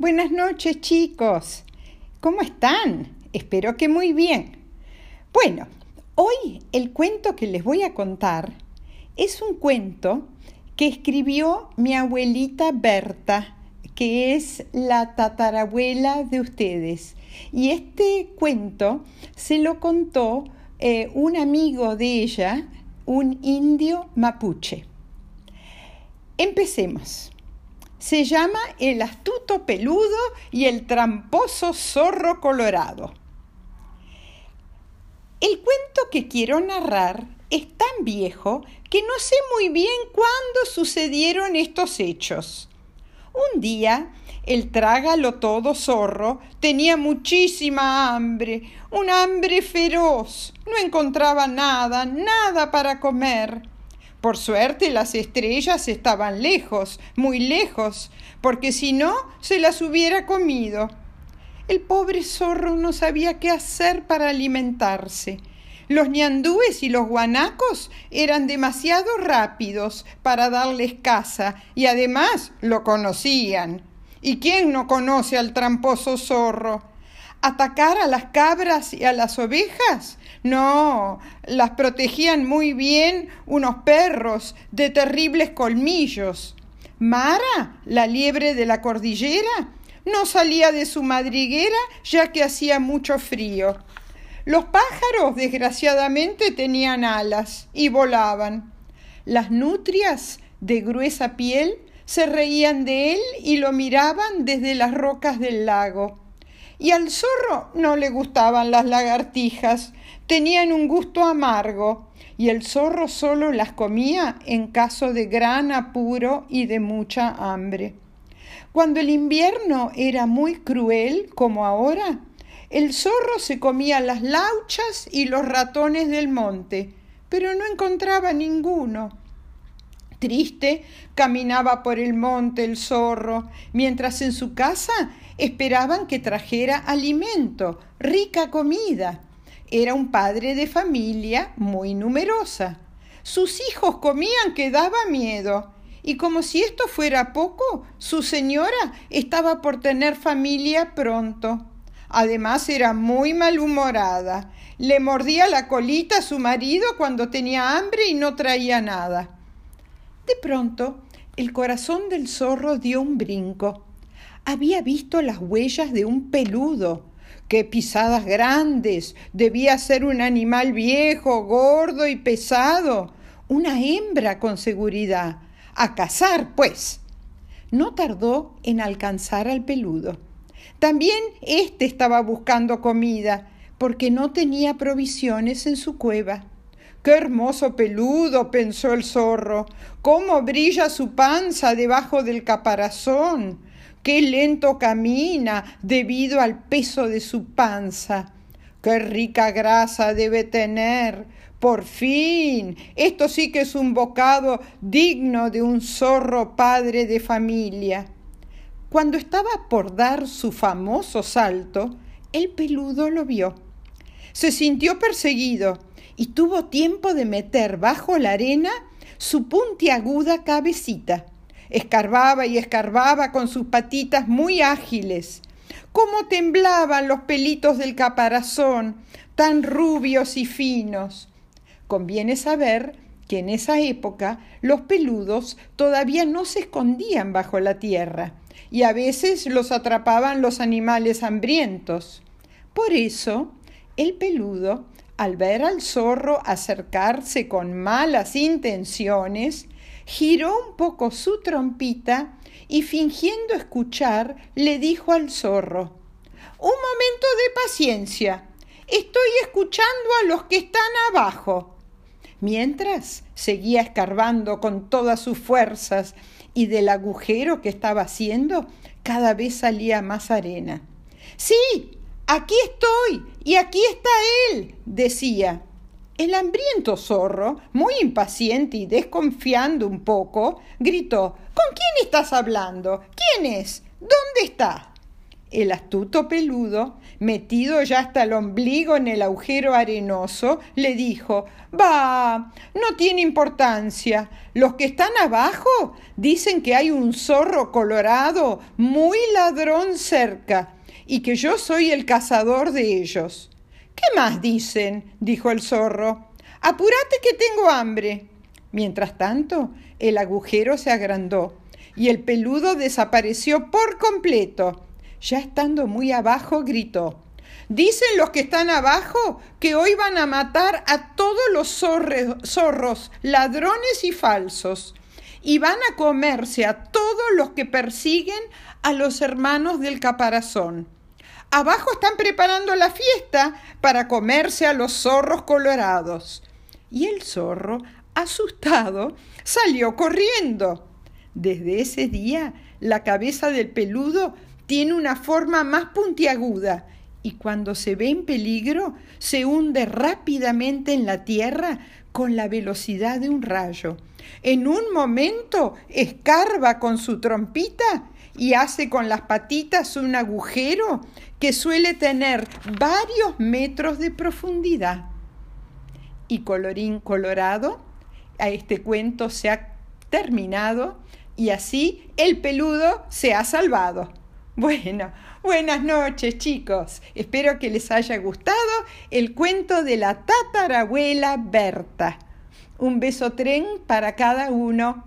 Buenas noches chicos. ¿Cómo están? Espero que muy bien. Bueno, hoy el cuento que les voy a contar es un cuento que escribió mi abuelita Berta, que es la tatarabuela de ustedes. Y este cuento se lo contó eh, un amigo de ella, un indio mapuche. Empecemos. Se llama El astuto peludo y el tramposo zorro colorado. El cuento que quiero narrar es tan viejo que no sé muy bien cuándo sucedieron estos hechos. Un día, el trágalo todo zorro tenía muchísima hambre, un hambre feroz. No encontraba nada, nada para comer. Por suerte las estrellas estaban lejos, muy lejos, porque si no, se las hubiera comido. El pobre zorro no sabía qué hacer para alimentarse. Los ñandúes y los guanacos eran demasiado rápidos para darles caza y además lo conocían. ¿Y quién no conoce al tramposo zorro? ¿Atacar a las cabras y a las ovejas? No, las protegían muy bien unos perros de terribles colmillos. Mara, la liebre de la cordillera, no salía de su madriguera ya que hacía mucho frío. Los pájaros, desgraciadamente, tenían alas y volaban. Las nutrias, de gruesa piel, se reían de él y lo miraban desde las rocas del lago. Y al zorro no le gustaban las lagartijas, tenían un gusto amargo, y el zorro solo las comía en caso de gran apuro y de mucha hambre. Cuando el invierno era muy cruel, como ahora, el zorro se comía las lauchas y los ratones del monte, pero no encontraba ninguno. Triste, caminaba por el monte el zorro, mientras en su casa esperaban que trajera alimento, rica comida. Era un padre de familia muy numerosa. Sus hijos comían que daba miedo. Y como si esto fuera poco, su señora estaba por tener familia pronto. Además era muy malhumorada. Le mordía la colita a su marido cuando tenía hambre y no traía nada. De pronto, el corazón del zorro dio un brinco. Había visto las huellas de un peludo. ¡Qué pisadas grandes! Debía ser un animal viejo, gordo y pesado. Una hembra con seguridad. A cazar, pues. No tardó en alcanzar al peludo. También éste estaba buscando comida, porque no tenía provisiones en su cueva. Qué hermoso peludo, pensó el zorro. Cómo brilla su panza debajo del caparazón. Qué lento camina debido al peso de su panza. Qué rica grasa debe tener. Por fin. Esto sí que es un bocado digno de un zorro padre de familia. Cuando estaba por dar su famoso salto, el peludo lo vio. Se sintió perseguido y tuvo tiempo de meter bajo la arena su puntiaguda cabecita. Escarbaba y escarbaba con sus patitas muy ágiles. Cómo temblaban los pelitos del caparazón, tan rubios y finos. Conviene saber que en esa época los peludos todavía no se escondían bajo la tierra y a veces los atrapaban los animales hambrientos. Por eso, el peludo, al ver al zorro acercarse con malas intenciones, giró un poco su trompita y fingiendo escuchar, le dijo al zorro Un momento de paciencia. Estoy escuchando a los que están abajo. Mientras seguía escarbando con todas sus fuerzas y del agujero que estaba haciendo cada vez salía más arena. Sí, aquí estoy y aquí está él, decía. El hambriento zorro, muy impaciente y desconfiando un poco, gritó ¿Con quién estás hablando? ¿Quién es? ¿Dónde está? El astuto peludo, metido ya hasta el ombligo en el agujero arenoso, le dijo Bah, no tiene importancia. Los que están abajo dicen que hay un zorro colorado muy ladrón cerca y que yo soy el cazador de ellos. ¿Qué más dicen? dijo el zorro. Apúrate que tengo hambre. Mientras tanto, el agujero se agrandó y el peludo desapareció por completo ya estando muy abajo, gritó. Dicen los que están abajo que hoy van a matar a todos los zorros, ladrones y falsos, y van a comerse a todos los que persiguen a los hermanos del caparazón. Abajo están preparando la fiesta para comerse a los zorros colorados. Y el zorro, asustado, salió corriendo. Desde ese día, la cabeza del peludo tiene una forma más puntiaguda y cuando se ve en peligro se hunde rápidamente en la tierra con la velocidad de un rayo. En un momento escarba con su trompita y hace con las patitas un agujero que suele tener varios metros de profundidad. Y colorín colorado, a este cuento se ha terminado y así el peludo se ha salvado. Bueno, buenas noches chicos. Espero que les haya gustado el cuento de la tatarabuela Berta. Un beso tren para cada uno.